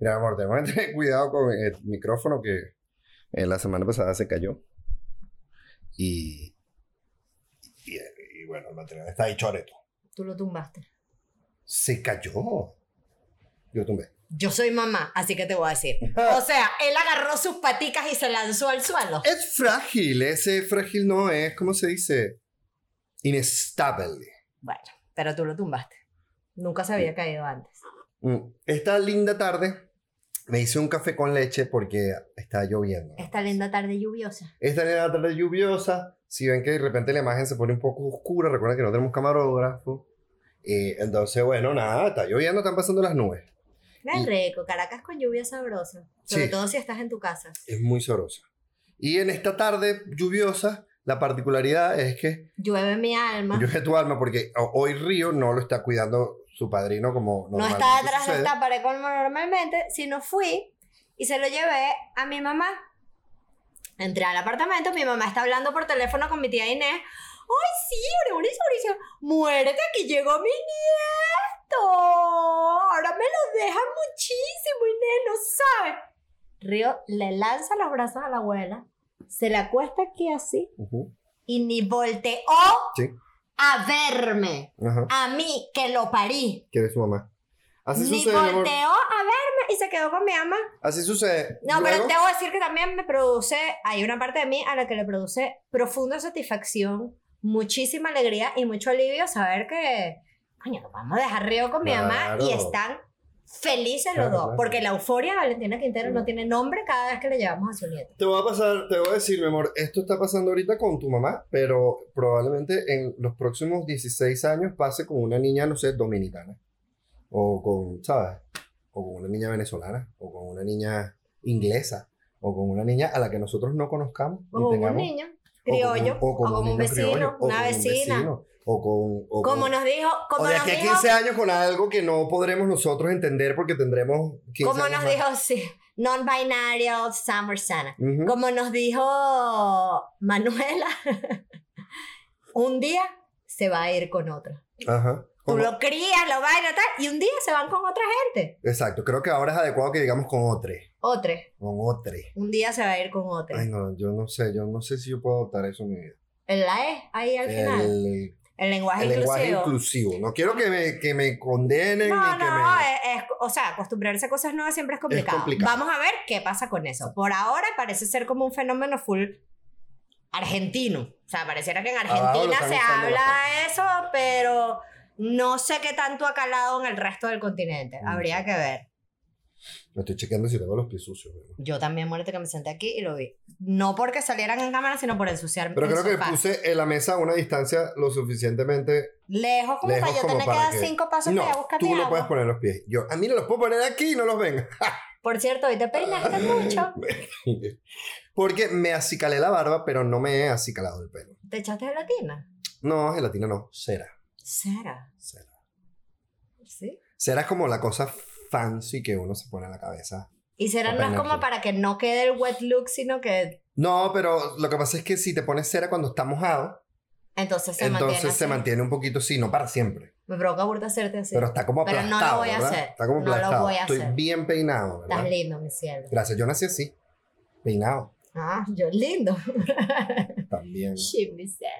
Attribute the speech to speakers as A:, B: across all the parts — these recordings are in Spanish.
A: Mira, amor, tenemos que tener cuidado con el micrófono que eh, la semana pasada se cayó. Y, y, y bueno, el material está ahí choreto.
B: Tú lo tumbaste.
A: Se cayó. Yo tumbé.
B: Yo soy mamá, así que te voy a decir. O sea, él agarró sus paticas y se lanzó al suelo.
A: Es frágil, ese frágil no es, ¿cómo se dice? Inestable.
B: Bueno, pero tú lo tumbaste. Nunca se había caído antes.
A: Mm, Esta linda tarde me hice un café con leche porque está lloviendo.
B: Esta linda tarde lluviosa.
A: Esta linda tarde lluviosa, si ven que de repente la imagen se pone un poco oscura, recuerden que no tenemos camarógrafo. Eh, entonces, bueno, nada, está lloviendo, están pasando las nubes.
B: Es
A: Y-
B: rico, Caracas con lluvia sabrosa. Sobre
A: Sí.
B: todo si estás en tu casa.
A: Es muy sabrosa. Y en esta tarde lluviosa, la particularidad es que
B: Llueve mi alma.
A: llueve tu alma porque ho- hoy Río no lo está cuidando su padrino como
B: no
A: normalmente
B: estaba detrás de esta pared como normalmente, sino fui y se lo llevé a mi mamá. Entré al apartamento, mi mamá está hablando por teléfono con mi tía Inés. ¡Ay, sí! Mauricio, Mauricio! ¡Muérete que llegó mi nieto! Ahora me lo dejan muchísimo, Inés, no sabe. Río le lanza los brazos a la abuela, se le acuesta aquí así y ni volteó
A: Sí.
B: a verme.
A: Ajá.
B: A mí, que lo parí.
A: ¿Quién es su mamá? Así
B: Ni
A: sucede, mi amor.
B: volteó a verme y se quedó con mi mamá.
A: Así sucede.
B: No,
A: Luego-
B: pero te voy a decir que también me produce, hay una parte de mí a la que le produce profunda satisfacción, muchísima alegría y mucho alivio saber que, coño, nos vamos a dejar río con mi mamá y
A: Claro.
B: están felices
A: Claro,
B: los dos.
A: claro.
B: Porque la euforia de Valentina Quintero no tiene nombre cada vez que le llevamos a su nieto.
A: Te voy a pasar, te voy a decir, mi amor, esto está pasando ahorita con tu mamá, pero probablemente en los próximos 16 años pase con una niña, no sé, dominicana. O con, ¿sabes? O con una niña venezolana, o con una niña inglesa, o con una niña a la que nosotros no conozcamos.
B: O
A: ni
B: como un
A: tengamos-
B: niño
A: o
B: criollo, o
A: como
B: como, un
A: niño
B: vecino,
A: criollo, o
B: una
A: un
B: vecina.
A: vecino, o con, o
B: Como
A: con-
B: nos dijo, como
A: o de
B: nos
A: aquí a
B: dijo,
A: 15 años con algo que no podremos nosotros entender porque tendremos 15
B: como
A: años
B: nos
A: más.
B: dijo, sí, non-binario summer sana.
A: Ujú.
B: Como nos dijo Manuela, un día se va a ir con otra.
A: Ajá.
B: Tú lo crías, lo bailas, tal, y un día se van con otra gente.
A: Exacto, creo que ahora es adecuado que digamos con otro.
B: Otra.
A: Con otro.
B: Un día se va a ir con otra.
A: Ay, no, yo no sé, yo no sé si yo puedo adoptar eso en mi vida.
B: El la E, ahí al final.
A: El,
B: lenguaje
A: el lenguaje
B: inclusivo.
A: No quiero que me, que me condenen
B: No,
A: ni que
B: no,
A: me...
B: es- es- o sea, acostumbrarse a cosas nuevas siempre es complicado.
A: complicado.
B: Vamos a ver qué pasa con eso. Por ahora parece ser como un fenómeno full argentino. O sea, pareciera que en
A: lo
B: Argentina se habla eso, pero no sé qué tanto ha calado en el resto del continente.
A: Mm.
B: Habría que ver.
A: Me estoy chequeando si tengo los pies sucios. ¿verdad?
B: Yo también muérete que me senté aquí y lo vi. No porque salieran en cámara, sino por ensuciarme.
A: Pero creo que
B: sofá.
A: puse en la mesa a una distancia lo suficientemente
B: Lejos como
A: lejos
B: para yo tener que dar cinco pasos
A: no,
B: para buscar
A: tú no
B: agua.
A: puedes poner los pies. Yo, a mí no los puedo poner aquí y no los ven.
B: Por cierto, hoy te peinaste mucho.
A: Porque me acicalé la barba, pero no me he acicalado el pelo.
B: ¿Te echaste gelatina?
A: No, gelatina no, cera.
B: Cera.
A: Cera.
B: ¿Sí?
A: Cera es como la cosa fancy que uno se pone en la cabeza.
B: Y cera no es como para que no quede el wet look, sino que
A: No, pero lo que pasa es que si te pones cera cuando está mojado,
B: entonces se
A: entonces
B: mantiene
A: se
B: así.
A: mantiene un poquito, sí, no para siempre.
B: Me provoca burda hacerte así.
A: Pero está como
B: Pero
A: aplastado.
B: no lo voy a
A: ¿verdad?
B: hacer.
A: Está como
B: No lo
A: aplastado.
B: voy a
A: Estoy
B: hacer.
A: bien peinado, ¿verdad?
B: Estás lindo, mi cielo.
A: Gracias, yo nací así. Peinado.
B: Ah, yo lindo.
A: También.
B: Sí, mi cielo.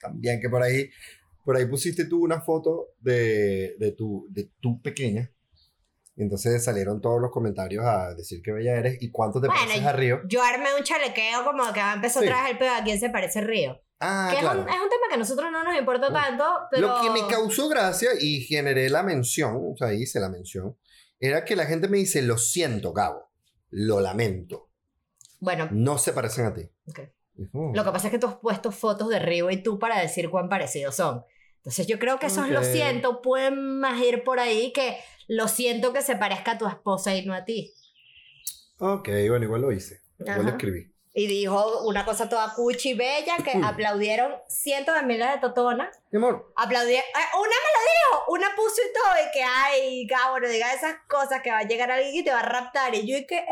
A: También que por ahí, por ahí pusiste tú una foto de, de, tu, de tu pequeña. Y entonces salieron todos los comentarios a decir que bella eres y cuánto te
B: Bueno,
A: pareces a Río.
B: Yo armé un chalequeo como que va a empezar
A: Sí.
B: otra vez el pedo a quién se parece Río.
A: Ah,
B: que es,
A: claro.
B: un, es un tema que a nosotros no nos importa
A: Bueno,
B: tanto, pero...
A: Lo que me causó gracia y generé la mención, o sea, hice la mención, era que la gente me dice, lo siento, Gabo, lo lamento,
B: Bueno,
A: no se parecen a ti.
B: ok.
A: Y fue, "Oh".
B: Lo que pasa es que tú has puesto fotos de Río y tú para decir cuán parecidos son. Entonces yo creo que esos lo
A: Ok.
B: siento pueden más ir por ahí que lo siento que se parezca a tu esposa y no a ti.
A: Ok, bueno, igual lo hice. Igual lo escribí.
B: Y dijo una cosa toda cuchi y bella que aplaudieron cientos de miles de totonas.
A: Mi amor,
B: Aplaudieron. eh, una me lo dijo, una puso y todo y que ay, Gabo, no digas esas cosas que va a llegar alguien y te va a raptar. Y yo y que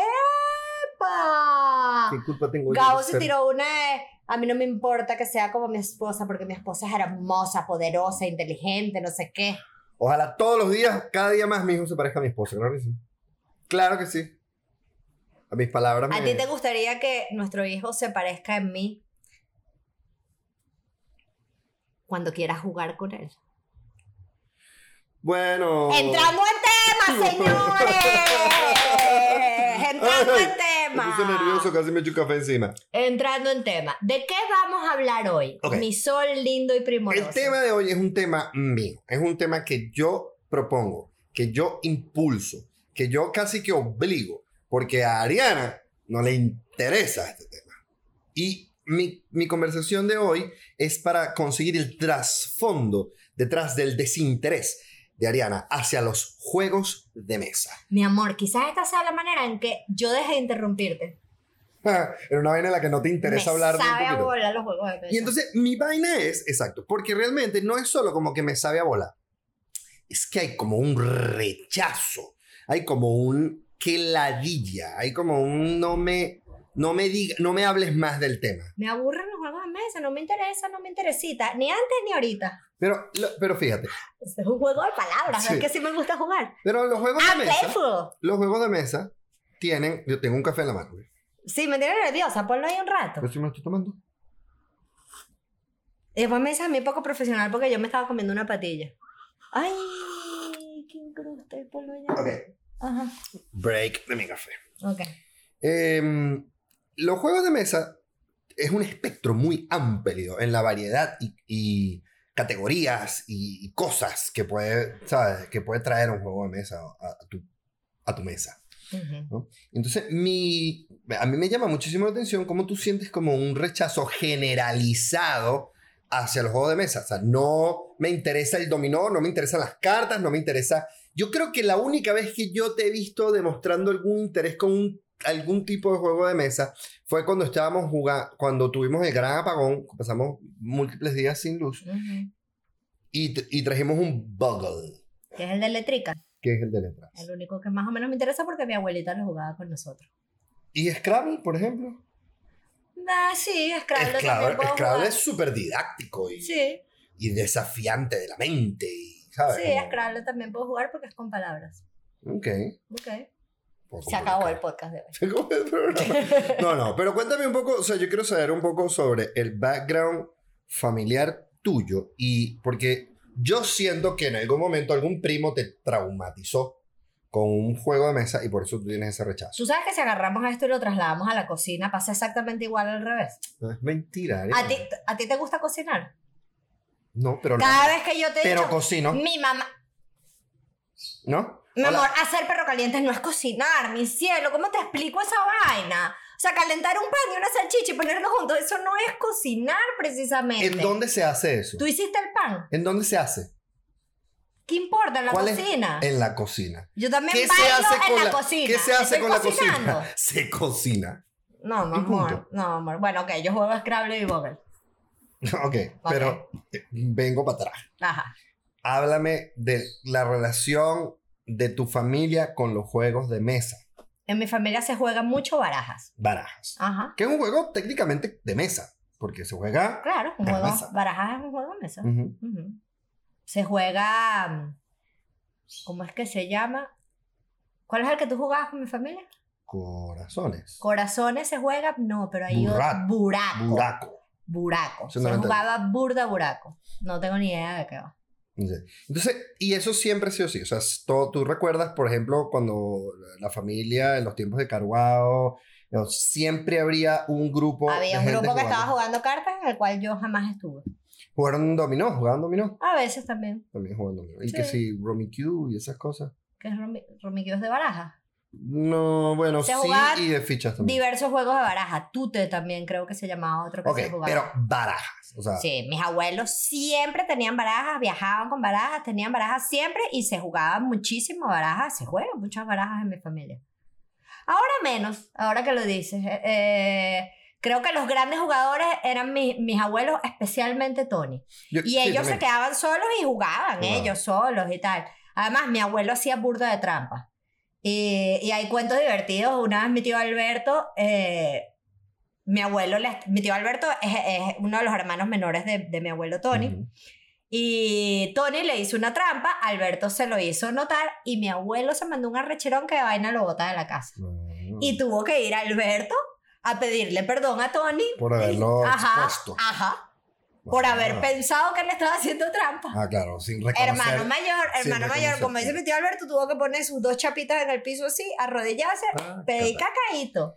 B: ¡epa!
A: ¿qué culpa tengo yo
B: Gabo se
A: ser-
B: tiró una de, a mí no me importa que sea como mi esposa, porque mi esposa es hermosa, poderosa, inteligente, no sé qué.
A: Ojalá todos los días, cada día más mi hijo se parezca a mi esposa, claro que sí. Claro que sí. A mis palabras
B: ¿A
A: me-
B: ti te gustaría que nuestro hijo se parezca en mí cuando quieras jugar con él?
A: Bueno...
B: Entrando en tema, señores. Entrando
A: Ay,
B: en tema.
A: Me puse nervioso, casi me echo un café encima.
B: Entrando en tema. ¿De qué vamos a hablar hoy?
A: Ok.
B: Mi sol lindo y primoroso.
A: El tema de hoy es un tema mío, es un tema que yo propongo, que yo impulso, que yo casi que obligo, porque a Ariana no le interesa este tema. Y mi, mi conversación de hoy es para conseguir el trasfondo detrás del desinterés de Ariana hacia los juegos de mesa.
B: Mi amor, quizás esta sea la manera en que yo deje de interrumpirte.
A: Era una vaina en la que no te interesa
B: Me
A: hablar de un
B: sabe a bola los juegos de mesa.
A: Y entonces mi vaina es, exacto, porque realmente no es solo como que me sabe a volar. Es que hay como un rechazo, hay como un que ladilla, hay como un no me, no me diga, no me hables más del tema.
B: Me aburren los juegos de mesa, no me interesa, no me interesita, ni antes ni ahorita.
A: Pero, lo- pero fíjate,
B: Este es un juego de palabras,
A: Sí.
B: es que sí me gusta jugar.
A: pero los juegos
B: Ah,
A: de mesa,
B: playful.
A: los juegos de mesa tienen, yo tengo un café en la mano.
B: Sí, me tiene nerviosa, ponlo ahí un rato.
A: pero si me lo estoy tomando.
B: Y después me dice a mí poco profesional porque yo me estaba comiendo una patilla. Ay, qué incruste, ponlo allá.
A: Ok,
B: Ajá,
A: break de mi café.
B: ok.
A: Em, los juegos de mesa es un espectro muy amplio en la variedad y, y categorías y, y cosas que puede, ¿sabes? que puede traer un juego de mesa a, a tu, a tu mesa.
B: Ujú.
A: Entonces, mi, a mí me llama muchísimo la atención cómo tú sientes como un rechazo generalizado hacia los juegos de mesa. O sea, no me interesa el dominó, no me interesan las cartas, no me interesa... Yo creo que la única vez que yo te he visto demostrando algún interés con un- algún tipo de juego de mesa fue cuando estábamos jugando, cuando tuvimos el gran apagón, pasamos múltiples días sin luz
B: Ujú.
A: y, t- y trajimos un Buggle,
B: Que es el de Letrica.
A: que es el de letras.
B: El único que más o menos me interesa porque mi abuelita lo jugaba con nosotros.
A: Y Scrabble, por ejemplo.
B: Ah, sí, Scrabble,
A: Scrabble,
B: puedo
A: Scrabble
B: jugar.
A: es súper didáctico y,
B: Sí,
A: y desafiante de la mente. y, ¿sabes?
B: sí, Scrabble también puedo jugar porque es con palabras.
A: Ok.
B: Ok. Se acabó el podcast de hoy.
A: Se acabó el programa. No, no, pero cuéntame un poco, o sea, yo quiero saber un poco sobre el background familiar tuyo y porque yo siento que en algún momento algún primo te traumatizó con un juego de mesa y por eso tú tienes ese rechazo.
B: Tú sabes que si agarramos esto y lo trasladamos a la cocina, pasa exactamente igual al revés.
A: No, es mentira.
B: ¿A ti, ¿A ti te gusta cocinar?
A: No, pero no.
B: Cada vez que yo te
A: Pero
B: digo,
A: cocino,
B: mi mamá,
A: ¿no?
B: Mi
A: Hola.
B: amor, hacer perro caliente no es cocinar, mi cielo. ¿Cómo te explico esa vaina? O sea, calentar un pan y una salchicha y ponerlos juntos, eso no es cocinar precisamente.
A: ¿En dónde se hace eso?
B: ¿Tú hiciste el pan?
A: ¿En dónde se hace?
B: ¿Qué importa en la
A: ¿Cuál es?
B: cocina?
A: En la cocina.
B: Yo también
A: ¿Qué se
B: bailo
A: hace
B: en
A: con
B: la,
A: la,
B: cocina.
A: ¿qué se hace
B: Estoy
A: con la
B: cocinando.
A: cocina? Se cocina.
B: No, no, amor. No, amor. Bueno, ok, yo juego a Scrabble y Boggle.
A: ok, pero eh, vengo para atrás.
B: Ajá.
A: Háblame de la relación de tu familia con los juegos de mesa,
B: En mi familia se juega mucho barajas.
A: barajas.
B: Ajá.
A: Que es un juego técnicamente de mesa, porque se juega...
B: Claro, un juego.
A: mesa.
B: Barajas es un juego de mesa. Se juega. mm, ¿Cómo es que se llama? ¿Cuál es el que tú jugabas con mi familia?
A: Corazones.
B: Corazones se juega, no, pero hay otro.
A: Buraco.
B: Buraco.
A: Buraco.
B: Se jugaba burda buraco. No tengo ni idea de qué va.
A: Entonces, y eso siempre ha sido así. O sea, es todo, tú recuerdas, por ejemplo, cuando la familia, en los tiempos de Caruao, no, siempre habría un grupo.
B: Había
A: de
B: un
A: gente
B: grupo que
A: jugando.
B: estaba jugando cartas en el cual yo jamás estuve.
A: Jugaron dominó, jugaban dominó.
B: A veces también.
A: También jugaban dominó. Y
B: Sí.
A: que sí, Romy Q y esas cosas.
B: Que es Romi- Romiquillos de baraja.
A: No, bueno,
B: Se
A: sí, y de fichas también.
B: Diversos juegos de baraja. Tute también creo que se llamaba otro que se jugaba.
A: pero barajas. O sea,
B: Sí, mis abuelos siempre tenían barajas, viajaban con barajas, tenían barajas siempre y se jugaban muchísimo barajas, se juegan muchas barajas en mi familia. Ahora menos, ahora que lo dices. eh, eh, creo que los grandes jugadores eran mi- mis abuelos, especialmente Tony.
A: yo-
B: Y
A: sí,
B: ellos se
A: también.
B: quedaban solos y jugaban,
A: Jugaban.
B: ellos solos y tal. Además, mi abuelo hacía burda de trampa. Y, y hay cuentos divertidos. Una vez mi tío Alberto, eh, mi abuelo, mi tío Alberto es, es uno de los hermanos menores de, de mi abuelo Tony. Y Tony le hizo una trampa, Alberto se lo hizo notar y mi abuelo se mandó un arrecherón que de vaina lo bota de la casa.
A: Mm.
B: Y tuvo que ir a Alberto a pedirle perdón a Tony.
A: Por haberlo
B: ajá,
A: expuesto.
B: ajá. Por haber pensado que le estaba haciendo trampa.
A: Ah, claro, sin reconocer.
B: Hermano mayor, hermano mayor, como dice mi tío Alberto, tuvo que poner sus dos chapitas en el piso así, arrodillarse,
A: Ah,
B: pedir cacaíto.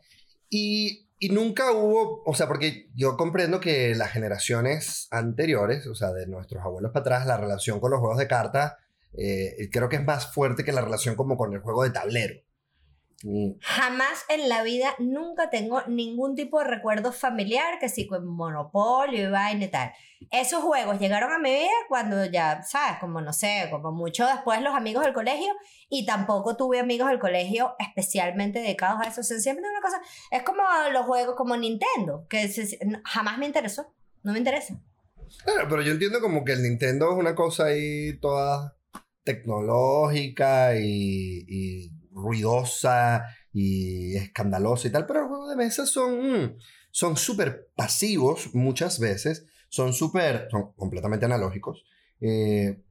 A: Y, y nunca hubo, o sea, porque yo comprendo que las generaciones anteriores, o sea, de nuestros abuelos para atrás, la relación con los juegos de cartas, eh, creo que es más fuerte que la relación como con el juego de tablero.
B: Jamás en la vida, nunca tengo ningún tipo de recuerdo familiar que sí con Monopolio y vaina y tal. Esos juegos llegaron a mi vida cuando ya, ¿sabes? Como no sé, como mucho después los amigos del colegio y tampoco tuve amigos del colegio especialmente dedicados a eso. O sea, siempre una cosa, es como los juegos como Nintendo, que se- jamás me interesó, no me interesa.
A: Claro, pero yo entiendo como que el Nintendo es una cosa ahí toda tecnológica y, y ruidosa y escandalosa y tal, pero los juegos de mesa son mm, son súper pasivos muchas veces, son súper, son completamente analógicos. Eh,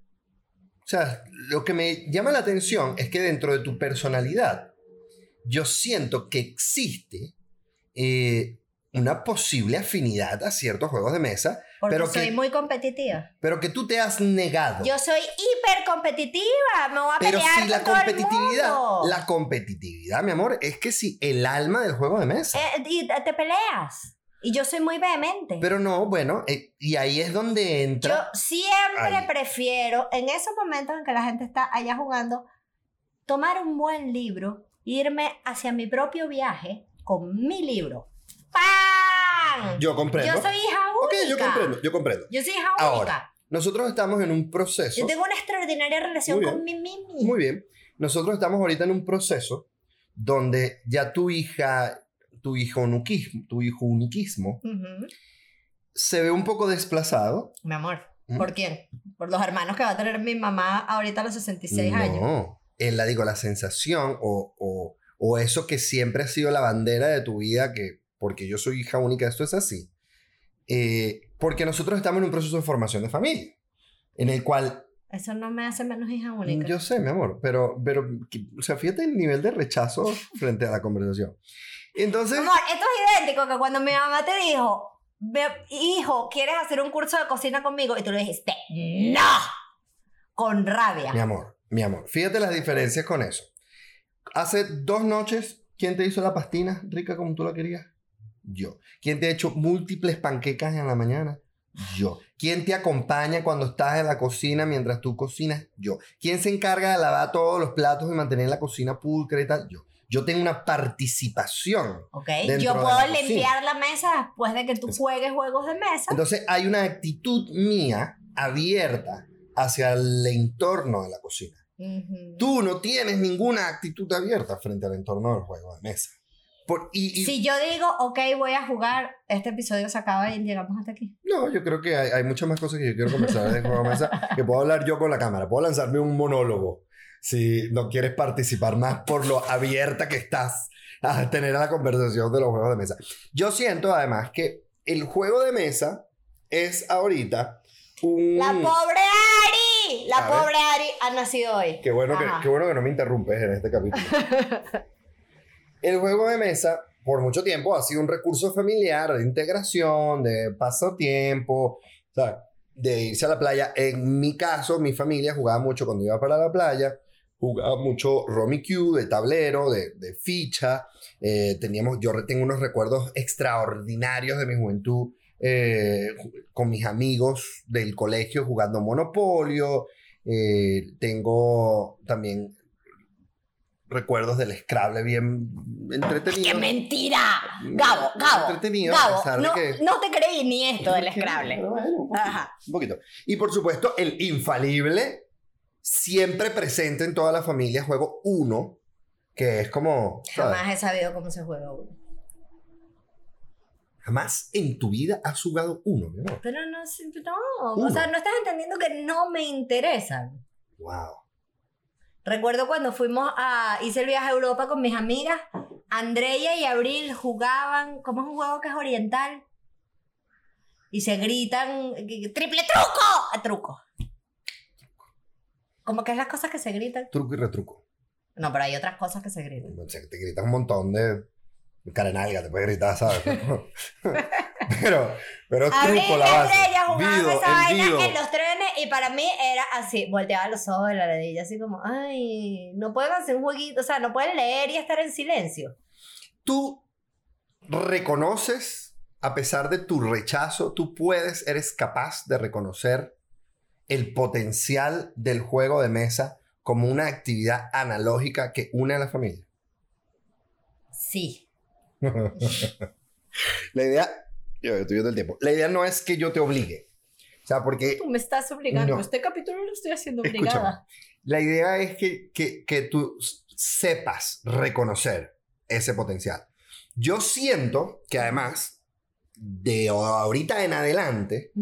A: o sea, lo que me llama la atención es que dentro de tu personalidad, yo siento que existe eh, una posible afinidad a ciertos juegos de mesa,
B: Porque
A: Pero
B: soy
A: que-
B: muy competitiva.
A: pero que tú te has negado.
B: Yo soy hiper competitiva, me voy a
A: Pero
B: pelear
A: si la
B: todo el
A: competitividad,
B: mundo.
A: la competitividad, mi amor, es que si el alma del juego de mesa.
B: Eh, y te peleas. Y yo soy muy vehemente.
A: Pero no, bueno, eh, y ahí es donde
B: yo
A: entra.
B: siempre
A: Ahí.
B: prefiero, en esos momentos en que la gente está allá jugando, tomar un buen libro, irme hacia mi propio viaje con mi libro. ¡Pam!
A: Yo comprendo.
B: Yo soy hija
A: ok,
B: única.
A: yo comprendo, yo comprendo.
B: Yo soy hija
A: Ahora,
B: única.
A: Nosotros estamos en un proceso.
B: Yo tengo una extraordinaria relación con mi mimi.
A: Muy bien. Nosotros estamos ahorita en un proceso donde ya tu hija, tu hijo uniquismo, tu hijo uniquismo se ve un poco desplazado.
B: Mi amor.
A: ¿Mm?
B: ¿Por quién? Por los hermanos que va a tener mi mamá ahorita a los 66 años.
A: No, la digo, la sensación o, o, o eso que siempre ha sido la bandera de tu vida, que porque yo soy hija única, esto es así. Eh, porque nosotros estamos en un proceso de formación de familia, en el cual,
B: Eso no me hace menos hija única.
A: yo sé, mi amor, pero, pero, o sea, fíjate el nivel de rechazo frente a la conversación. Entonces,
B: Amor, esto es idéntico que cuando mi mamá te dijo, "Ve- hijo, ¿quieres hacer un curso de cocina conmigo? Y tú le dijiste, no, con rabia.
A: mi amor, mi amor, fíjate las diferencias con eso. Hace dos noches, ¿quién te hizo la pastina rica como tú la querías? Yo. ¿Quién te ha hecho múltiples panquecas en la mañana? Yo. ¿Quién te acompaña cuando estás en la cocina mientras tú cocinas? Yo. ¿Quién se encarga de lavar todos los platos y mantener la cocina pulcra y tal? Yo. Yo tengo una participación.
B: ¿Ok? Yo puedo
A: la
B: limpiar la mesa después de que tú juegues juegos de mesa.
A: Entonces hay una actitud mía abierta hacia el entorno de la cocina.
B: Ujú.
A: Tú no tienes ninguna actitud abierta frente al entorno del juego de mesa. Por- y, y-
B: Si yo digo, ok, voy a jugar, este episodio se acaba y llegamos hasta aquí.
A: No, yo creo que hay, hay muchas más cosas que yo quiero conversar de juego de mesa que puedo hablar yo con la cámara. Puedo lanzarme un monólogo si no quieres participar más por lo abierta que estás a tener a la conversación de los juegos de mesa. Yo siento además que el juego de mesa es ahorita un...
B: La pobre Ari, la pobre Ari ha nacido hoy.
A: Qué bueno, que, qué bueno que no me interrumpes en este capítulo. El juego de mesa, por mucho tiempo, ha sido un recurso familiar de integración, de pasatiempo, sea, de irse a la playa. En mi caso, mi familia jugaba mucho cuando iba para la playa, jugaba mucho Romy Q, de tablero, de, ficha. Eh, teníamos, yo tengo unos recuerdos extraordinarios de mi juventud eh, con mis amigos del colegio jugando Monopolio. Eh, tengo también recuerdos del Scrabble bien entretenido.
B: ¡Qué mentira! Gabo, Gabo,
A: Entretenido, a
B: Gabo,
A: de
B: no,
A: que-
B: no te creí ni esto del Scrabble.
A: Pero bueno, un poquito,
B: Ajá.
A: un poquito. Y por supuesto, el infalible, siempre presente en toda la familia, juego uno, que es como... ¿sabes?
B: Jamás he sabido cómo se juega uno.
A: Jamás en tu vida has jugado uno, mi amor.
B: Pero no, no.
A: Uno.
B: O sea, no estás entendiendo que no me interesan.
A: Wow.
B: Recuerdo cuando fuimos a. Hice el viaje a Europa con mis amigas. Andrea y Abril jugaban. ¿Cómo es un juego que es oriental? Y se gritan, ¡triple truco! Truco. Como que es las cosas que se gritan.
A: Truco y retruco.
B: No, pero hay otras cosas que se gritan.
A: O sea, te gritan un montón de carenalga, te puedes gritar, ¿sabes? pero, pero es
B: A mí
A: la base.
B: ella jugaba esa vaina
A: vido.
B: en los trenes y para mí era así, volteaba los ojos de la ladilla, así como, ay, no pueden hacer un jueguito, o sea, no pueden leer y estar en silencio.
A: Tú reconoces, a pesar de tu rechazo, tú puedes, eres capaz de reconocer el potencial del juego de mesa como una actividad analógica que une a la familia.
B: Sí.
A: la idea, yo estoy viendo el tiempo, la idea no es que yo te obligue. O sea, porque
B: Tú me estás obligando.
A: No.
B: Este capítulo lo estoy haciendo
A: Escúchame.
B: obligada.
A: La idea es que, que, que tú sepas reconocer ese potencial. Yo siento que además, de ahorita en adelante,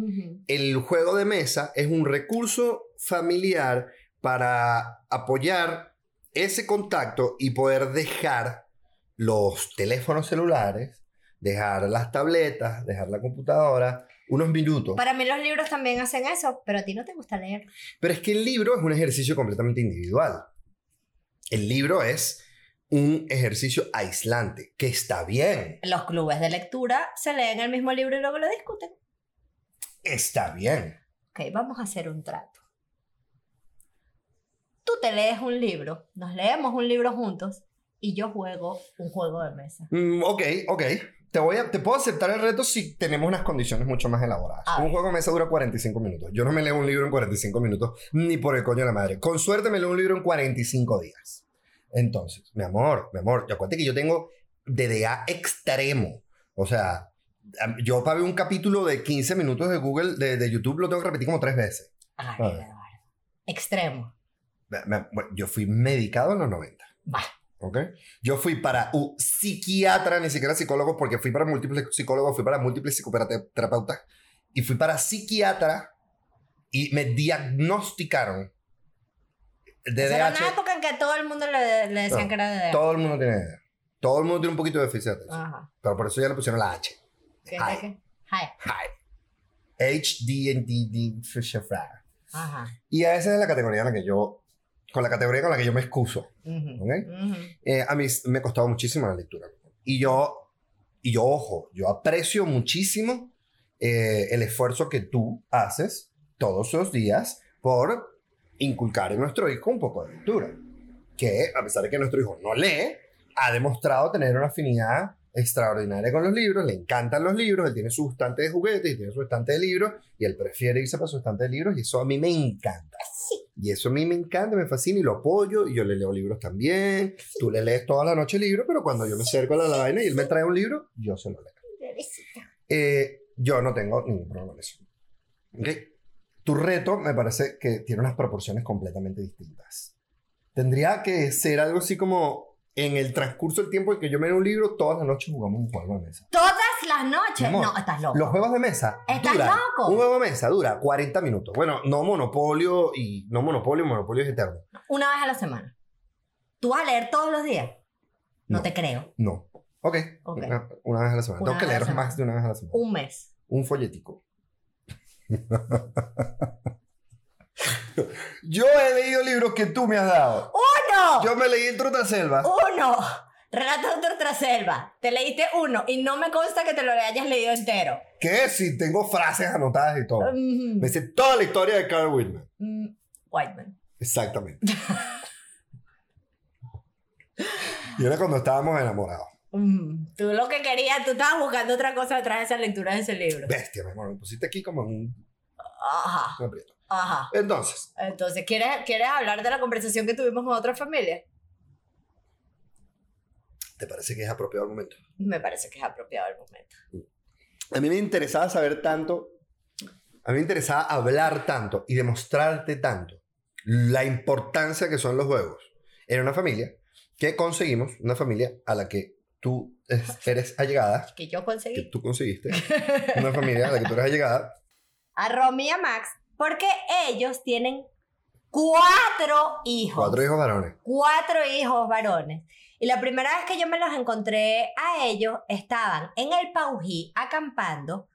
A: el juego de mesa es un recurso familiar para apoyar ese contacto y poder dejar los teléfonos celulares, dejar las tabletas, dejar la computadora, unos minutos.
B: Para mí los libros también hacen eso, pero a ti no te gusta leer.
A: Pero es que el libro es un ejercicio completamente individual. El libro es un ejercicio aislante, que está bien,
B: Los clubes de lectura se leen el mismo libro y luego lo discuten.
A: está bien.
B: Ok, vamos a hacer un trato. Tú te lees un libro, nos leemos un libro juntos y yo juego un juego de mesa.
A: Mm, ok, ok. Te, voy a, te puedo aceptar el reto si tenemos unas condiciones mucho más elaboradas.
B: A
A: un juego de mesa dura 45 minutos. Yo no me leo un libro en 45 minutos, ni por el coño de la madre. Con suerte me leo un libro en 45 días. Entonces, mi amor, mi amor, acuérdate que yo tengo DDA extremo. O sea, yo para ver un capítulo de 15 minutos de Google, de, de YouTube, lo tengo que repetir como tres veces.
B: Ay. Extremo.
A: Yo fui medicado en los 90.
B: Va.
A: ¿Ok? Yo fui para un psiquiatra, ni siquiera psicólogo, porque fui para múltiples psicólogos, fui para múltiples psicoterapeutas y fui para psiquiatra y me diagnosticaron
B: Esa Era una
A: DDH.
B: época en que todo el mundo le, le decían
A: No,
B: que era de
A: Todo el mundo tiene DDH. Todo el mundo tiene un poquito de déficit de. Pero por eso ya le pusieron la H.
B: ¿Qué,
A: Hi.
B: qué? Hi.
A: Hi. H, D, and D, D, Fisher.
B: Ajá.
A: Y esa es la categoría en la que yo, con la categoría con la que yo me excuso. Eh, a mí me ha costado muchísimo la lectura. Y yo, y yo, ojo, yo aprecio muchísimo eh, el esfuerzo que tú haces todos los días por inculcar en nuestro hijo un poco de lectura. Que, a pesar de que nuestro hijo no lee, ha demostrado tener una afinidad extraordinaria con los libros, le encantan los libros, él tiene su estante de juguetes y tiene su estante de libros, y él prefiere irse para su estante de libros, y eso a mí me encanta. Y eso a mí me encanta, me fascina y lo apoyo. Y yo le leo libros también. Tú le lees toda la noche libros, pero cuando yo me acerco a la, la vaina y él me trae un libro, yo se lo leo. Eh, yo no tengo ningún problema con eso. ¿Ok? Tu reto me parece que tiene unas proporciones completamente distintas. Tendría que ser algo así como en el transcurso del tiempo en que yo me leo un libro, todas las noches jugamos un juego de mesa.
B: Todas las noches.
A: Amor,
B: No, estás loco.
A: Los juegos de mesa
B: ¿Estás
A: duran-
B: loco?
A: Un juego de mesa dura 40 minutos. Bueno, no Monopolio y no Monopolio, Monopolio es eterno.
B: Una vez a la semana. ¿Tú vas a leer todos los días? No,
A: No.
B: te creo.
A: No. Ok.
B: Ok.
A: Una, una vez a la semana.
B: Una
A: Tengo que leer
B: semana.
A: más de una vez a la semana.
B: Un mes.
A: Un folletico. Yo he leído libros que tú me has dado.
B: ¡Uno!
A: Yo me leí el Trotaselva.
B: ¡Uno! Relatos de otra selva. Te leíste uno y no me consta que te lo hayas leído entero.
A: Que si tengo frases anotadas y todo.
B: Mm,
A: Me sé toda la historia de Carl Whitman.
B: mm, Whiteman.
A: Exactamente. y era cuando estábamos enamorados.
B: Mm, Tú lo que querías, tú estabas buscando otra cosa detrás de esa lectura de ese libro.
A: Bestia, mi amor. Me pusiste aquí como en un,
B: Ajá,
A: un
B: ajá.
A: Entonces,
B: Entonces, ¿quieres, ¿quieres hablar de la conversación que tuvimos con otra familia?
A: ¿Te parece que es apropiado el momento?
B: Me parece que es apropiado el momento.
A: A mí me interesaba saber tanto, a mí me interesaba hablar tanto y demostrarte tanto la importancia que son los juegos. Era una familia que conseguimos, una familia a la que tú es- eres allegada,
B: Que yo
A: que
B: conseguí.
A: tú conseguiste, una familia a la que tú eres allegada.
B: A Romy y a Max, porque ellos tienen cuatro hijos.
A: Cuatro hijos varones.
B: cuatro hijos varones. Y la primera vez que yo me los encontré a ellos, estaban en el Paují acampando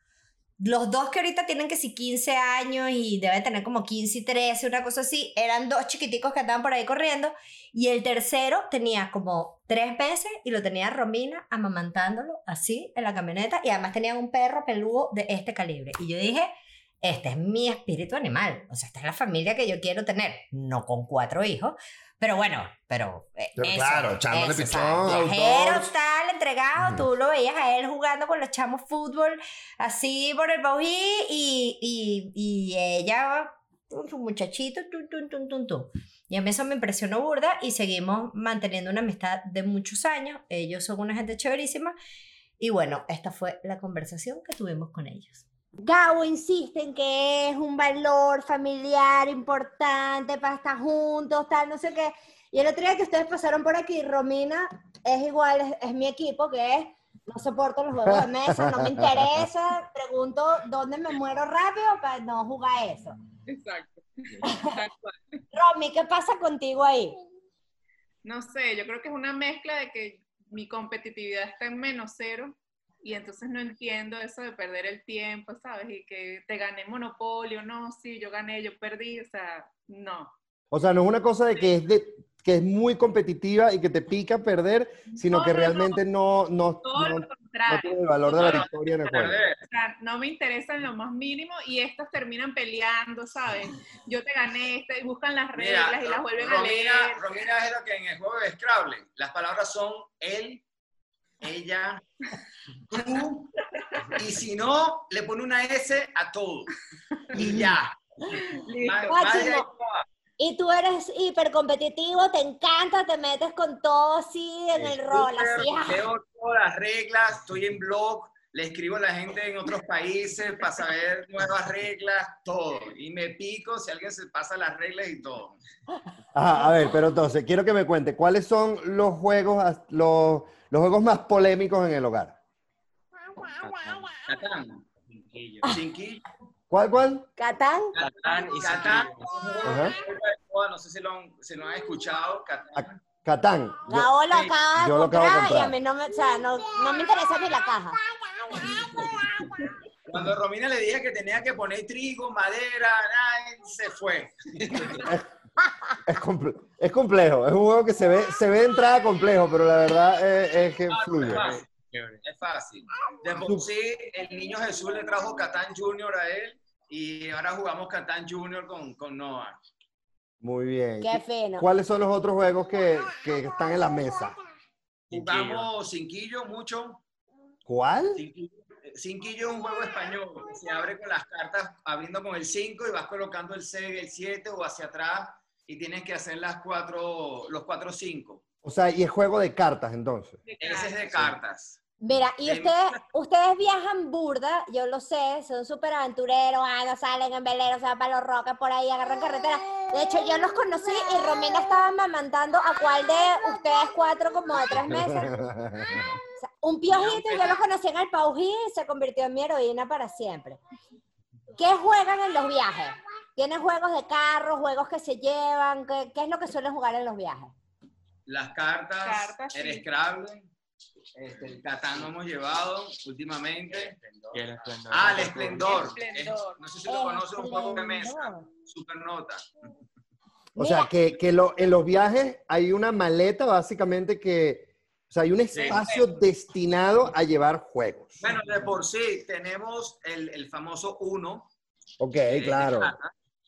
B: los dos que ahorita tienen que sí 15 años y deben tener como 15 y 13, una cosa así, eran dos chiquiticos que andaban por ahí corriendo. Y el tercero tenía como tres meses y lo tenía Romina amamantándolo así en la camioneta. Y además tenían un perro peludo de este calibre. Y yo dije, este es mi espíritu animal. O sea, esta es la familia que yo quiero tener. No con cuatro hijos, pero bueno, pero. eh,
A: Pero
B: eso,
A: claro, echándole
B: eso,
A: pichón,
B: Viajero, tal, entregado. Tú lo veías a él jugando con los chamos fútbol, así por el Baují, y, y, y ella, su muchachito, tum, tum, tum, tum, tum. Y a mí eso me impresionó burda y seguimos manteniendo una amistad de muchos años. Ellos son una gente chéverísima. Y bueno, esta fue la conversación que tuvimos con ellos. Gabo insiste en que es un valor familiar importante para estar juntos, tal, no sé qué. Y el otro día que ustedes pasaron por aquí, Romina es igual, es, es mi equipo, que es, no soporto los juegos de mesa, no me interesa, pregunto dónde me muero rápido para no jugar eso.
C: Exacto.
B: Romy, ¿qué pasa contigo ahí?
C: No sé, yo creo que es una mezcla de que mi competitividad está en menos cero y entonces no entiendo eso de perder el tiempo, ¿sabes? Y que te gané monopolio, no, sí, yo gané, yo perdí, o sea, no.
D: O sea, no es una cosa de que es, de, que es muy competitiva y que te pica perder, sino
C: No,
D: que
C: no, no.
D: realmente no, no,
C: Todo
D: no,
C: lo
D: no
C: contrario.
D: tiene el valor de la
E: No,
D: victoria en el juego.
E: Perder.
C: O sea, no me interesa en lo más mínimo y estos terminan peleando, ¿sabes? Yo te gané, este, y buscan las reglas
E: Mira,
C: y las vuelven a leer.
E: Romina, Romina es lo que en el juego de Scrabble. Las palabras son él, ella, tú, y si no, le pone una S a todo. Y ya.
B: Y tú eres hiper competitivo, te encanta, te metes con todo así en el rol, así.
E: Leo todas las reglas, estoy en blog, le escribo a la gente en otros países para saber nuevas reglas, todo. Y me pico si alguien se pasa las reglas y todo.
D: Ajá, a ver, pero entonces, quiero que me cuente, ¿cuáles son los juegos, los, los juegos más polémicos en el hogar?
E: Catán. Cinquillo.
D: ¿Cuál, cuál?
B: Catán.
E: Catán y Catán.
D: Ajá.
E: No sé si lo han, si lo han escuchado. Catán.
D: Catán. Yo-
B: Gabo lo acaba de
D: yo lo acabo de
B: comprar y
D: comprar.
B: a mí no me, o sea, no, no me interesa ni la caja.
E: Cuando Romina le dije que tenía que poner trigo, madera, nada, se fue.
D: es, comple- es complejo, es un juego que se ve, se ve de entrada complejo, pero la verdad es, es que fluye.
E: Es fácil. Es fácil. De por sí, el niño Jesús le trajo Catán Junior a él y ahora jugamos Catán Junior con, con Noah.
D: Muy bien.
B: Qué fino.
D: ¿Cuáles son los otros juegos que, que están en la mesa?
E: Jugamos Cinquillo mucho.
D: ¿Cuál?
E: Cinquillo, Cinquillo es un juego español. Se abre con las cartas abriendo con el 5 y vas colocando el 6, el 7 o hacia atrás y tienes que hacer las cuatro, los 4 5.
D: O sea, y es juego de cartas entonces.
E: Ese es de cartas.
B: Mira, y ustedes, ustedes viajan burda, yo lo sé, son súper aventureros, ah, no salen en velero, se van para los roques por ahí, agarran carretera. De hecho, yo los conocí y Romina estaba mamantando a cuál de ustedes cuatro como de tres meses. O sea, un piojito, yo lo conocí en el Paují y se convirtió en mi heroína para siempre. ¿Qué juegan en los viajes? ¿Tienen juegos de carros, juegos que se llevan? ¿Qué, qué es lo que suelen jugar en los viajes?
E: Las cartas,
C: Cartas,
E: el
C: sí.
E: Scrabble, este, el Catán lo hemos llevado últimamente.
F: Y el esplendor.
E: Ah, el Esplendor.
C: El Esplendor.
E: Es- no sé si lo conoces, un juego de mesa. Supernota.
D: O sea, que, que lo- en los viajes hay una maleta básicamente que, o sea, hay un espacio destinado a llevar juegos.
E: Bueno, de por sí tenemos el, el famoso uno.
D: Ok,
E: de
D: claro,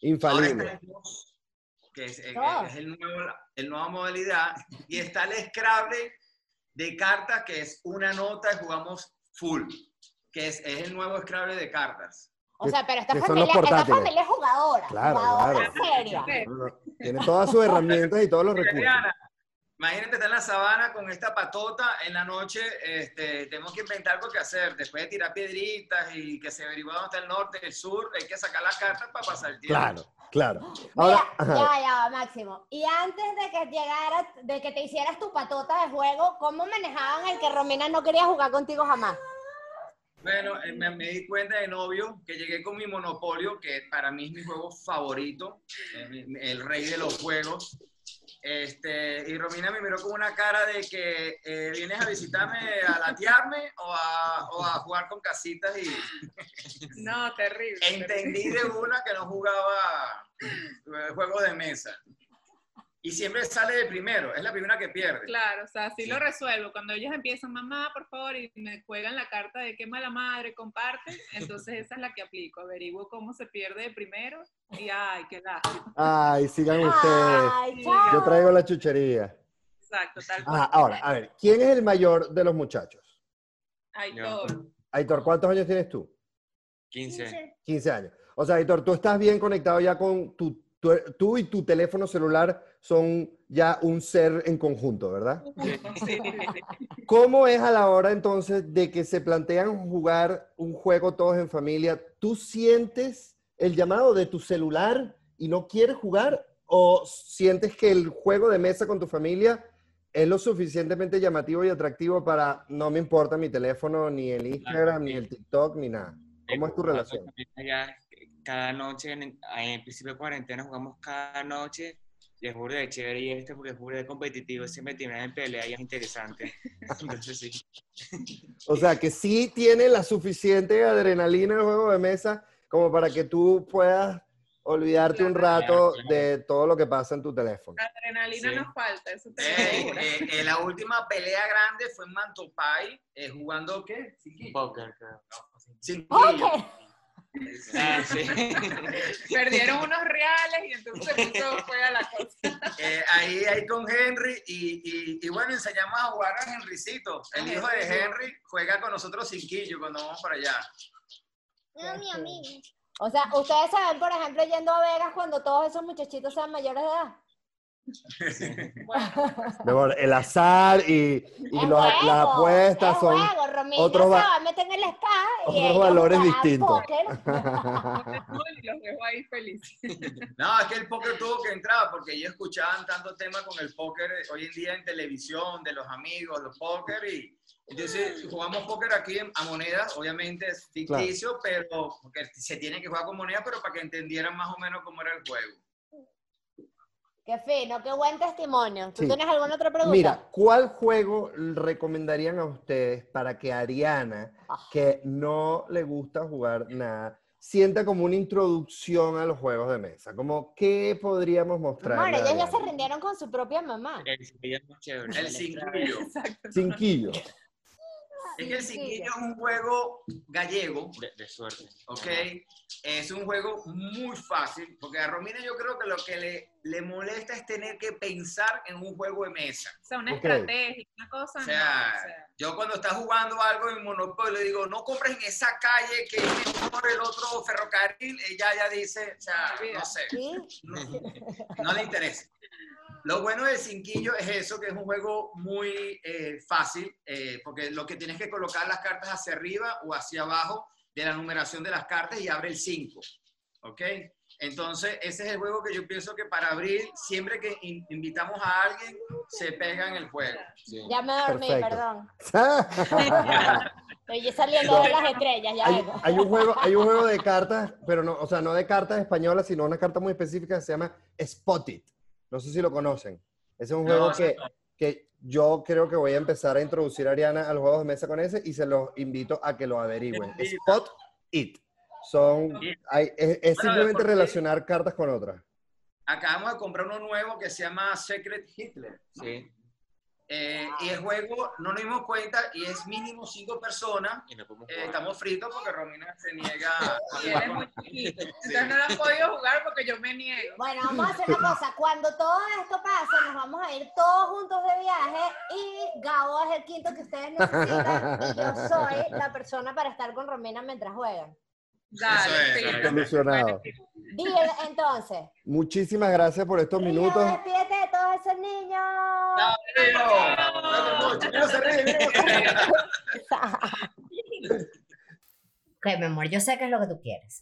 D: infalible.
E: tenemos, que es, eh,
B: Ah.
E: que es el nuevo, el nueva modalidad, y está el Scrabble de cartas, que es una nota y jugamos full, que es, es el nuevo Scrabble de cartas.
B: O sea, pero esta familia, esta familia es jugadora.
D: Claro,
B: jugadora
D: claro.
B: seria.
D: Tiene todas sus herramientas y todos los recursos.
E: Imagínate estar en la sabana con esta patota en la noche, este, tenemos que inventar algo que hacer. Después de tirar piedritas y que se averigua dónde está el norte, el sur, hay que sacar las cartas para pasar el tiempo.
D: Claro, claro.
B: Mira, ya, va, ya, va, Máximo. Y antes de que llegaras, de que te hicieras tu patota de juego, ¿cómo manejaban el que Romina no quería jugar contigo jamás?
E: Bueno, eh, me, me di cuenta de novio que llegué con mi Monopolio, que para mí es mi juego favorito, eh, el rey de los juegos. Este, y Romina me miró con una cara de que eh, vienes a visitarme a latearme o a, o a jugar con casitas y
C: No, terrible.
E: entendí de una que no jugaba eh, juegos de mesa. Y siempre sale de primero, es la primera que pierde.
C: Claro, o sea, así lo resuelvo. Cuando ellos empiezan, mamá, por favor, y me juegan la carta de qué mala madre, comparte, entonces esa es la que aplico. Averiguo cómo se pierde de primero y ay, qué lástima.
A: Ay, sigan ustedes.
B: Ay,
A: Yo traigo la chuchería.
C: Exacto, tal cual.
A: Ah, ahora, a ver, ¿quién es el mayor de los muchachos?
C: Aitor.
A: Aitor, ¿cuántos años tienes tú?
F: 15.
A: 15 años. O sea, Aitor, tú estás bien conectado ya con tu, tú y tu teléfono celular son ya un ser en conjunto, ¿verdad?
C: Sí.
A: ¿Cómo es a la hora entonces de que se plantean jugar un juego todos en familia? ¿Tú sientes el llamado de tu celular y no quieres jugar? ¿O sientes que el juego de mesa con tu familia es lo suficientemente llamativo y atractivo para no me importa mi teléfono, ni el Instagram, ni el TikTok, ni nada? ¿Cómo es tu relación?
F: Ya, cada noche, en, en principio de cuarentena, jugamos cada noche. Y es burda de chévere y este porque es burda de competitivo, siempre tiene en pelea y es interesante. Entonces sí.
A: O sea, que sí tiene la suficiente adrenalina el juego de mesa como para que tú puedas olvidarte un rato de todo lo que pasa en tu teléfono.
C: La adrenalina
F: Sí.
C: nos falta, eso te
E: Eh, eh, eh, la última pelea grande fue en Mantopay, eh, jugando ¿qué?
F: Póker, creo.
E: Cinquillo.
B: Ok.
F: Ah, sí.
C: Perdieron unos reales y entonces se puso fue a la cosa.
E: Eh, ahí, ahí con Henry y, y, y bueno, enseñamos a jugar a Henrycito. El hijo de Henry juega con nosotros cinquillo cuando vamos para allá.
B: O sea, ustedes saben, por ejemplo, yendo a Vegas cuando todos esos muchachitos sean mayores de edad.
A: Amor, el azar y, y
B: Es
A: los-
B: juego,
A: las apuestas
B: es
A: son
B: juego. Romina
A: otros va-
B: va a meter en el spa y
A: otros valores distintos.
B: póker.
C: Y los dejo ahí felices.
E: No, es que el póker tuvo que entrar porque ellos escuchaban tanto tema con el póker hoy en día en televisión, de los amigos, los póker y entonces jugamos póker aquí a monedas, obviamente es ficticio, pero porque se tiene que jugar con monedas, pero para que entendieran más o menos cómo era el juego.
B: Qué fino, qué buen testimonio. ¿Tú
A: Sí.
B: tienes alguna otra pregunta?
A: Mira, ¿cuál juego recomendarían a ustedes para que Ariana,
B: Ah.
A: que no le gusta jugar nada, sienta como una introducción a los juegos de mesa? Como, ¿qué podríamos mostrar?
B: Amor, ellos ya se rindieron con su propia mamá.
F: El cinquillo.
E: El cinquillo.
C: Exacto.
A: Cinquillo.
E: Es que el cinquillo es un juego gallego,
F: De, de suerte.
E: ¿ok? Es un juego muy fácil, porque a Romina yo creo que lo que le, le molesta es tener que pensar en un juego de mesa.
C: O sea, una
A: Ok.
C: estrategia, una cosa.
E: O
C: no,
E: sea,
C: o sea,
E: yo cuando está jugando algo en Monopoly, le digo, no compres en esa calle que es mejor el otro ferrocarril, ella ya dice, o sea, no sé,
B: ¿Sí?
E: no, no le interesa. Lo bueno del cinquillo es eso, que es un juego muy eh, fácil, eh, porque lo que tienes que colocar las cartas hacia arriba o hacia abajo de la numeración de las cartas y abre el 5. ¿Ok? Entonces, ese es el juego que yo pienso que para abrir, siempre que in- invitamos a alguien, se pega en el juego.
F: Sí.
B: Ya me dormí,
A: Perfecto.
B: perdón.
A: hay,
B: Estoy saliendo de las estrellas, ya vengo.
A: hay un juego, hay un juego de cartas, pero no, o sea, no de cartas españolas, sino una carta muy específica que se llama Spot It. No sé si lo conocen. Ese es un juego
E: No,
A: que, que yo creo que voy a empezar a introducir a Ariana a los juegos de mesa con ese y se los invito a que lo averigüen. Spot It. Son, hay- es, es
E: Bueno,
A: simplemente relacionar cartas con otras.
E: Acabamos de comprar uno nuevo que se llama Secret Hitler.
F: Sí.
E: Eh, y el juego, no nos dimos cuenta, y es mínimo cinco personas.
F: Y no podemos
E: Eh, estamos fritos porque Romina se niega a
C: Y él
E: jugar
C: muy chiquito. Entonces no lo han podido jugar porque yo me niego.
B: Bueno, vamos a hacer una cosa. Cuando todo esto pase, nos vamos a ir todos juntos de viaje y Gabo es el quinto que ustedes necesitan y yo soy la persona para estar con Romina mientras juegan.
C: Dale,
E: Eso es,
C: sí.
A: Solucionado.
B: Deal, entonces.
A: Muchísimas gracias por estos minutos.
B: despídete de todos esos niños.
E: Ríe.
B: Ok, mi amor, yo sé qué es lo que tú quieres.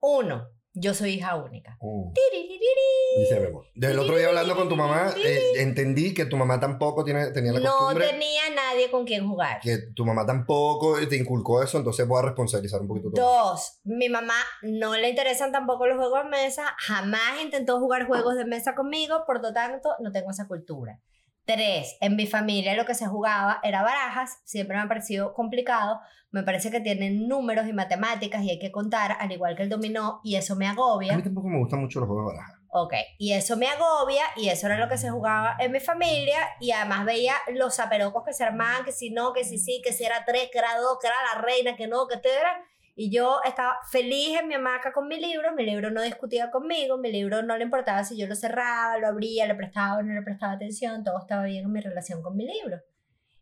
B: Uno, Yo soy hija única.
A: Mm.
B: Tiriririri.
A: Dice Memo. Del otro día hablando con tu mamá, eh, entendí que tu mamá tampoco tiene, tenía la
B: No
A: costumbre.
B: tenía nadie con quien jugar.
A: Que tu mamá tampoco te inculcó eso, entonces voy a responsabilizar un poquito.
B: Dos, mi mamá no le interesan tampoco los juegos de mesa, jamás intentó jugar juegos de mesa conmigo, por lo tanto no tengo esa cultura. Tres, en mi familia lo que se jugaba era barajas, siempre me ha parecido complicado, me parece que tienen números y matemáticas y hay que contar, al igual que el dominó, y eso me
A: A
B: agobia.
A: mí tampoco me gustan mucho los juegos de baraja.
B: Ok, y eso me agobia y eso era lo que se jugaba en mi familia y además veía los zaperocos que se armaban, que si no, que si sí, que si era tres, que era dos, que era la reina, que no, que te era. Y yo estaba feliz en mi hamaca con mi libro, mi libro no discutía conmigo, mi libro no le importaba si yo lo cerraba, lo abría, le prestaba o no le prestaba atención, todo estaba bien en mi relación con mi libro.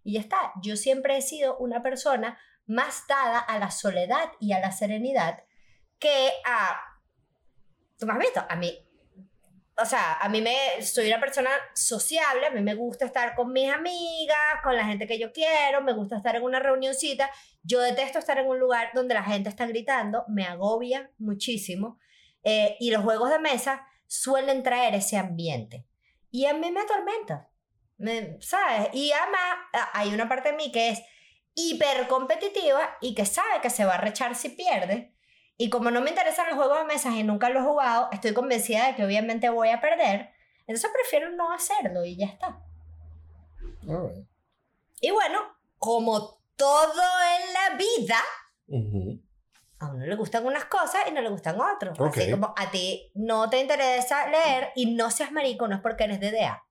B: Y ya está, yo siempre he sido una persona más dada a la soledad y a la serenidad que a... ¿Tú me has visto? A mí o sea, a mí me, soy una persona sociable, a mí me gusta estar con mis amigas, con la gente que yo quiero, me gusta estar en una reunioncita. Yo detesto estar en un lugar donde la gente está gritando, me agobia muchísimo. Eh, y los juegos de mesa suelen traer ese ambiente. Y a mí me atormenta, me- ¿sabes? Y además hay una parte de mí que es hiper competitiva y que sabe que se va a rechar si pierde. Y como no me interesan los juegos de mesas y nunca los he jugado, estoy convencida de que obviamente voy a perder. Entonces prefiero no hacerlo y ya está.
A: Alright.
B: Y bueno, como todo en la vida,
A: Ujú.
B: a uno le gustan unas cosas y no le gustan otras. Así
A: Ok.
B: como a ti no te interesa leer y no seas marico, no es porque eres de DA.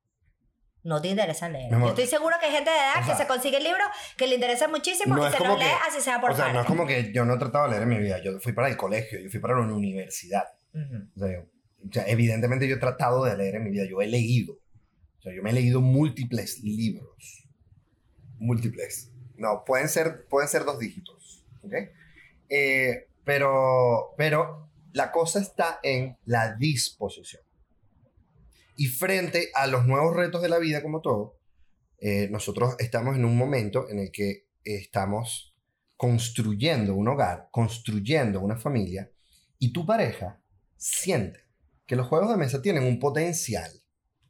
B: No te interesa leer. Yo estoy seguro que hay gente de edad
A: O
B: que
A: sea,
B: se consigue libros que le interesa muchísimo
A: no
B: y se los lee así sea por
A: O sea, no es
B: parte.
A: como que yo no he tratado de leer en mi vida. Yo fui para el colegio, yo fui para la universidad.
B: Ujú.
A: O sea, o sea, evidentemente yo he tratado de leer en mi vida. Yo he leído. O sea, yo me he leído múltiples libros. Múltiples. No, pueden ser, pueden ser dos dígitos. ¿Ok? Eh, pero, pero la cosa está en la disposición. Y frente a los nuevos retos de la vida, como todo, eh, nosotros estamos en un momento en el que estamos construyendo un hogar, construyendo una familia, y tu pareja siente que los juegos de mesa tienen un potencial.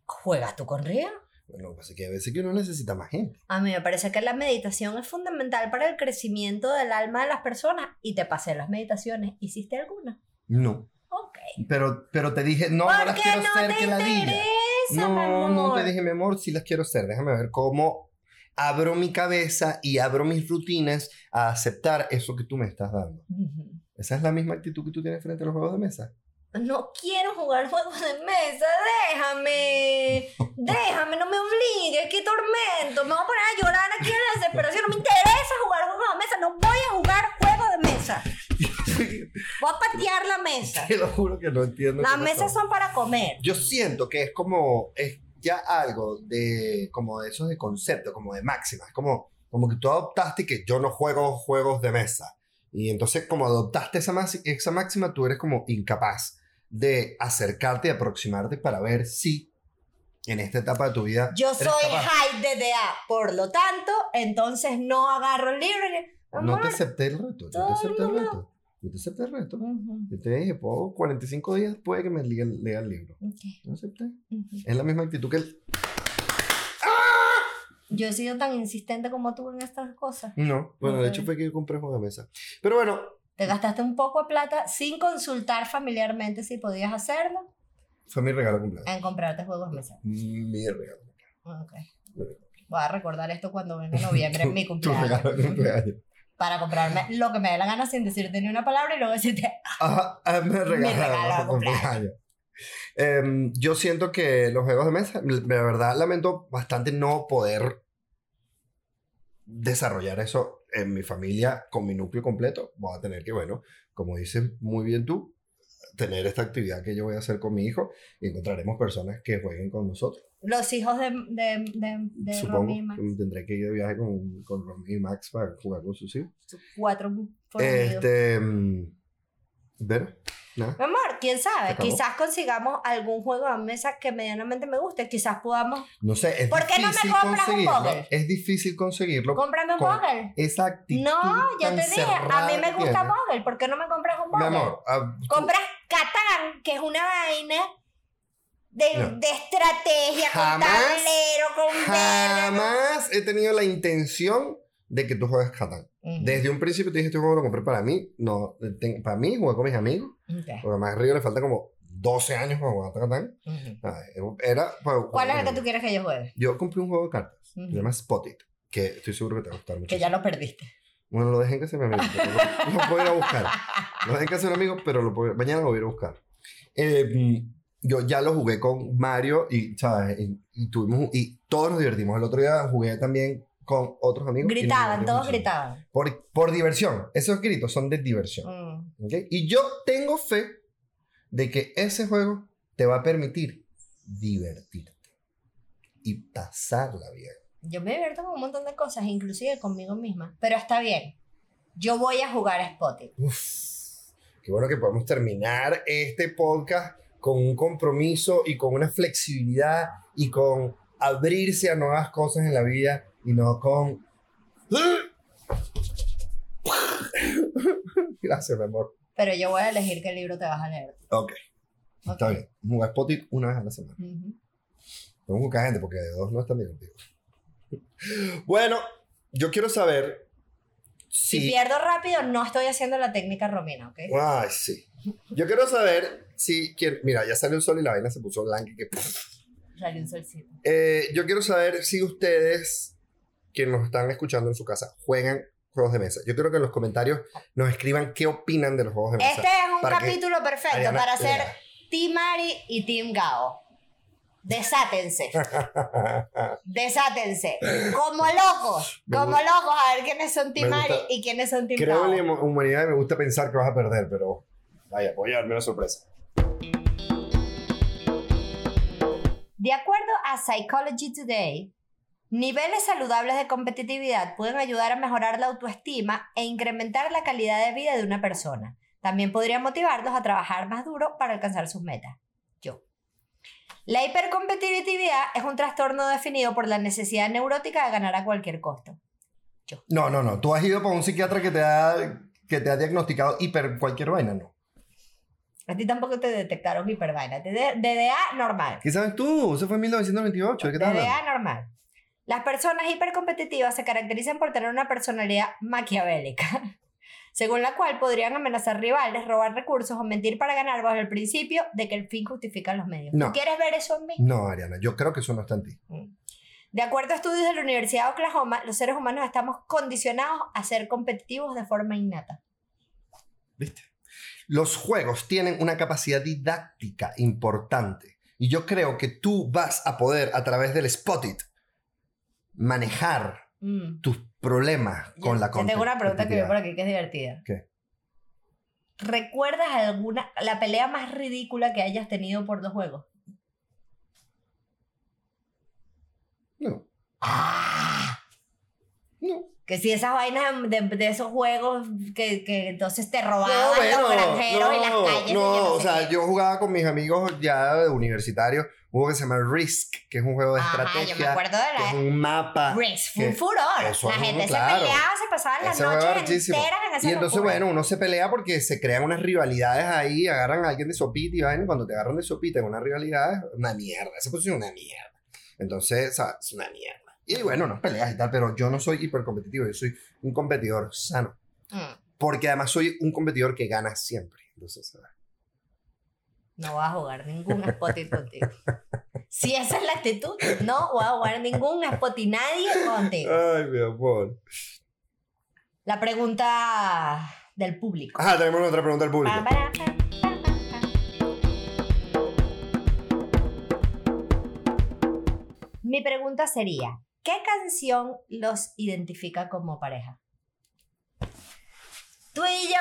B: ¿Juegas tú con Río?
A: Bueno, lo que pasa es que a veces que uno necesita más gente.
B: A mí me parece que la meditación es fundamental para el crecimiento del alma de las personas y te pasé las meditaciones. ¿Hiciste alguna?
A: No.
B: Ok.
A: Pero, pero te dije, no, no
B: ¿Por
A: las quiero
B: no te
A: que la diga. No, no te dije, mi amor, sí las quiero ser. Déjame ver cómo abro mi cabeza y abro mis rutinas a aceptar eso que tú me estás dando.
B: Ujú.
A: Esa es la misma actitud que tú tienes frente a los juegos de mesa.
B: No quiero jugar juegos de mesa, déjame. Déjame, no me obligues, qué tormento. Me voy a poner a llorar aquí en la desesperación. No me interesa jugar juegos de mesa, no voy a jugar juegos de mesa. Voy a patear la mesa.
A: Te lo juro que no entiendo.
B: Las mesas
A: son.
B: son para comer.
A: Yo siento que es como, es ya algo de, como de esos de concepto, como de máximas, como, como que tú adoptaste que yo no juego juegos de mesa. Y entonces como adoptaste esa, esa máxima, tú eres como incapaz de acercarte y aproximarte para ver si en esta etapa de tu vida
B: Yo soy high DDA, por lo tanto, entonces no agarro el libro y...
A: No
B: Amor.
A: te acepté el reto, yo te acepté el
B: el
A: reto. Yo te acepté el reto.
B: Ujú,
A: Yo te dije, puedo 45 días puede que me lea, lea el libro.
B: ok,
A: Yo acepté. Es la misma actitud que el...
B: Yo he sido tan insistente como tú en estas cosas.
A: No, bueno, de
B: Ok.
A: hecho fue que yo compré juego de mesa. Pero bueno,
B: Te gastaste un poco de plata sin consultar familiarmente si podías hacerlo
A: fue mi regalo de cumpleaños.
B: en comprarte juegos de mesa.
A: Mi regalo.
B: Ok. Voy a recordar esto cuando venga noviembre, en mi
A: Tu
B: cumpleaños.
A: regalo de cumpleaños.
B: Para comprarme lo que me dé la gana sin decirte ni una palabra y luego decirte,
A: Ajá, ah, me regalo
B: de
A: de cumpleaños. Em, yo siento que los juegos de mesa, de verdad lamento bastante no poder desarrollar eso en mi familia con mi núcleo completo. Voy a tener que, bueno, como dices muy bien tú, tener esta actividad que yo voy a hacer con mi hijo y encontraremos personas que jueguen con nosotros.
B: los hijos de, de, de, de
A: Supongo
B: Romy y Max,
A: tendré que ir de viaje con, con Romy y Max para jugar con sus hijos.
B: cuatro fornidos.
A: Este. mm, ¿Ver?
B: Mi amor, quién sabe, quizás consigamos algún juego de mesa que medianamente me guste, quizás podamos...
A: No sé, es
B: ¿Por qué no me
A: difícil
B: compras un?
A: Es difícil conseguirlo.
B: Cómprame un.
A: Esa actitud.
B: No,
A: tan
B: te dije, a mí me gusta. Poggle, ¿por qué no me compras un
A: Mi
B: Poggle?
A: amor, ah, tú-
B: Compras Catán, que es una vaina de,
A: No.
B: de estrategia,
A: Jamás,
B: con tablero, con
A: Jamás he tenido la intención de que tú juegues Catán.
B: Ujú.
A: Desde un principio te dije, este juego lo compré para mí. No, para mí, jugué con mis amigos.
B: Ok.
A: Porque además a Río le falta como 12 años para jugar Catán.
B: Ujú.
A: Ah, Era para
B: ¿Cuál es el que tú quieres que yo juegue?
A: Yo compré un juego de cartas.
B: Ujú.
A: Se llama Spot It. Que estoy seguro que te va a gustar mucho.
B: Que ya lo perdiste.
A: Bueno, lo dejé en casa de mi amigo. pero Lo, lo puedo ir a buscar. Lo dejé en casa de un amigo, pero lo puedo- mañana lo voy a ir a buscar. Eh, yo ya lo jugué con Mario y, ¿sabes? Y, y tuvimos, y todos nos divertimos. El otro día jugué también con otros amigos.
B: Gritaban, todos gritaban.
A: Por, por diversión. Esos gritos son de diversión.
B: Mm.
A: Y yo tengo fe de que ese juego te va a permitir divertirte y pasarla bien.
B: Yo me divierto con un montón de cosas, inclusive conmigo misma. Pero está bien. Yo voy a jugar a Spotty.
A: Uf, qué bueno que podemos terminar este podcast con un compromiso y con una flexibilidad y con abrirse a nuevas cosas en la vida y no con... Gracias, mi amor.
B: Pero yo voy a elegir qué libro te vas a leer.
A: Ok,
B: Ok.
A: está bien. Jugar Spotify una vez a la semana.
B: Ujú.
A: Tengo buscar gente porque de dos no es tan divertido. Bueno, yo quiero saber
B: Si
A: si...
B: pierdo rápido, no estoy haciendo la técnica romina, ¿ok?
A: Ay, sí. Yo quiero saber si... Mira, ya salió el sol y la vaina se puso blanca y que...
B: Salió un solcito.
A: Eh, yo quiero saber si ustedes, que nos están escuchando en su casa, juegan juegos de mesa. Yo quiero que en los comentarios nos escriban qué opinan de los juegos de mesa.
B: Este es un
A: para que
B: capítulo perfecto
A: Ariana
B: para hacer
A: lea.
B: Team Ari y Team Gao. Desátense. Desátense. Como locos. Como locos a ver quiénes son Team
A: me gusta-
B: Ari y quiénes son Team
A: Creo
B: Gao.
A: en la humanidad y me gusta pensar que vas a perder, pero vaya, voy a darme una sorpresa.
B: De acuerdo a Psychology Today, niveles saludables de competitividad pueden ayudar a mejorar la autoestima e incrementar la calidad de vida de una persona. También podrían motivarlos a trabajar más duro para alcanzar sus metas. Yo. La hipercompetitividad es un trastorno definido por la necesidad neurótica de ganar a cualquier costo.
A: No, no, no. Tú has ido para un psiquiatra que te ha, que te ha diagnosticado hiper cualquier vaina, ¿no?
B: A ti tampoco te detectaron hipervaina. DDA normal.
A: ¿Qué sabes tú? Eso fue en 1928. ¿De qué estás hablando?
B: DDA normal. Las personas hipercompetitivas se caracterizan por tener una personalidad maquiavélica, según la cual podrían amenazar rivales, robar recursos o mentir para ganar bajo el principio de que el fin justifica los medios.
A: No.
B: ¿Tú quieres ver eso en mí?
A: No, Ariana, yo creo que eso no está en ti.
B: De acuerdo a estudios de la Universidad de Oklahoma, los seres humanos estamos condicionados a ser competitivos de forma innata.
A: ¿Viste? Los juegos tienen una capacidad didáctica importante. Y yo creo que tú vas a poder, a través del Spot It, manejar
B: Mm.
A: tus problemas
B: Yo-
A: con la
B: yo tengo una pregunta que veo por aquí que es divertida.
A: ¿Qué?
B: ¿Recuerdas alguna, la pelea más ridícula que hayas tenido por los juegos?
A: No,
B: ¡Ah!
A: no.
B: Que si esas vainas de, de esos juegos que, que entonces te robaban
A: No, bueno,
B: los granjeros en las
A: no,
B: calles. y
A: no, o
B: sé
A: sea,
B: qué.
A: yo jugaba con mis amigos ya de juego que se llama Risk, que es un juego de
B: Ajá, yo me
A: estrategia,
B: acuerdo de
A: que es
B: la...
A: un mapa.
B: Risk fue un furor.
A: eso
B: La gente
A: claro.
B: se peleaba, se pasaban las
A: Ese
B: noches enteras en esa
A: Y entonces,
B: locura.
A: bueno, uno se pelea porque se crean unas rivalidades ahí, agarran a alguien de sopita y vaina, cuando te agarran de sopita en una rivalidad, es una mierda. Esa posición es una mierda. Entonces, sea, es una mierda. Y bueno, no peleas y tal, pero yo no soy hipercompetitivo, yo soy un competidor sano.
B: Mm,
A: Porque además soy un competidor que gana siempre. Entonces, ¿sabes?
B: No voy a jugar ningún spotty contigo. Si esa es la actitud, no voy a jugar ningún spotty nadie contigo.
A: Ay, mi amor.
B: La pregunta del público.
A: Ajá, tenemos otra pregunta al público.
B: Mi pregunta sería, ¿qué canción los identifica como pareja? Tú y yo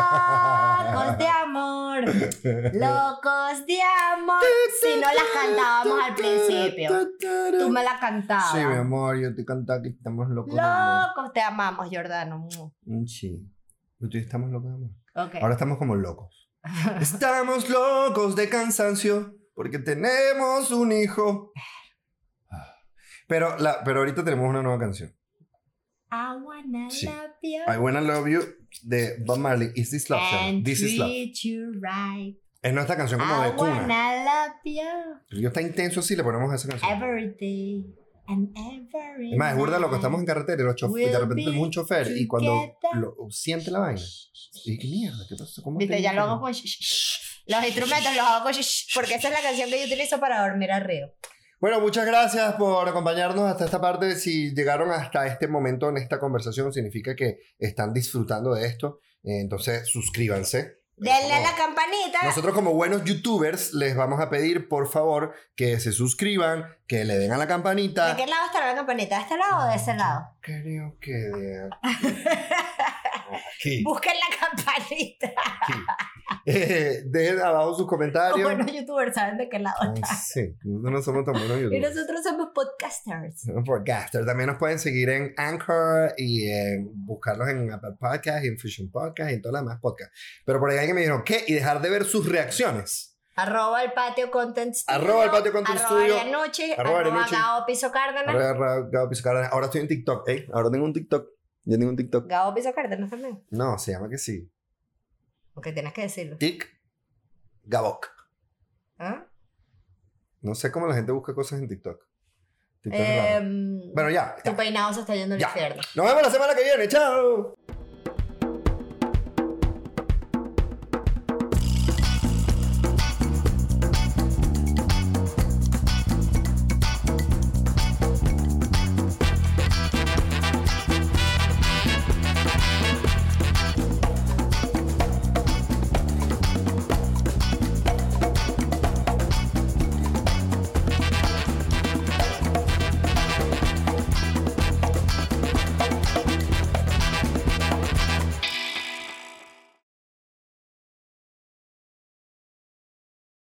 B: locos de amor, locos de amor. Si no las cantábamos al principio, tú me la cantabas.
A: Sí, mi amor, yo te cantaba que estamos locos de amor.
B: Locos te amamos, Jordano.
A: Mm, Sí. Tú y yo estamos locos de amor.
B: Ok.
A: Ahora estamos como locos. estamos locos de cansancio porque tenemos un hijo. Pero, la, pero ahorita tenemos una nueva canción.
B: I wanna
A: Sí.
B: love you.
A: I Wanna Love You de Bob Marley, Is This Love?
B: And
A: This Is Love.
B: you right.
A: Es nuestra canción como de cuna. yo está intenso así, le ponemos esa canción.
B: every day and every
A: Es más, es burda lo que estamos en carretera y los chof-
B: We'll
A: de repente un chofer y cuando
B: together.
A: lo, siente la vaina. Y qué mierda, ¿qué pasó? ¿Cómo
B: Viste,
A: te
B: ya lo hago con. Los instrumentos los hago con porque esa es la canción que yo utilizo para dormir arriba.
A: Bueno, muchas gracias por acompañarnos hasta esta parte. Si llegaron hasta este momento en esta conversación, significa que están disfrutando de esto. Eh, Entonces, suscríbanse.
B: Denle a la campanita.
A: Nosotros como buenos youtubers les vamos a pedir por favor que se suscriban, que le den a la campanita.
B: ¿De qué lado está la campanita? ¿De este lado o de ese lado?
A: Creo que de aquí.
B: Busquen la campanita.
A: aquí. Eh, dejen abajo sus comentarios.
B: buenos youtubers saben de qué lado está.
A: sí, nosotros no somos tan buenos
B: Y
A: youtubers.
B: nosotros somos podcasters.
A: Podcaster. También nos pueden seguir en Anchor y en buscarlos en Apple Podcast, y en Fusion Podcast y en todas las demás podcasts. Pero por ahí alguien me dijo, ¿qué? Y dejar de ver sus reacciones.
B: Arroba el patio content studio.
A: Arroba el patio content
B: arroba
A: studio. Arroba
B: arroba
A: Arianucci.
B: Gabo Piso Cárdenas.
A: Gabo Piso Cárdenas. Ahora estoy en TikTok, ¿eh? Ahora tengo un TikTok. Ya tengo un TikTok.
B: Gabo Piso Cárdenas también.
A: No, se llama que sí.
B: Porque tienes que decirlo.
A: Tic Gabok.
B: ¿Ah?
A: No sé cómo la gente busca cosas en TikTok. TikTok.
B: Em,
A: Bueno, ya.
B: tu
A: ya.
B: peinado se está yendo al infierno.
A: Nos vemos la semana que viene. Chao.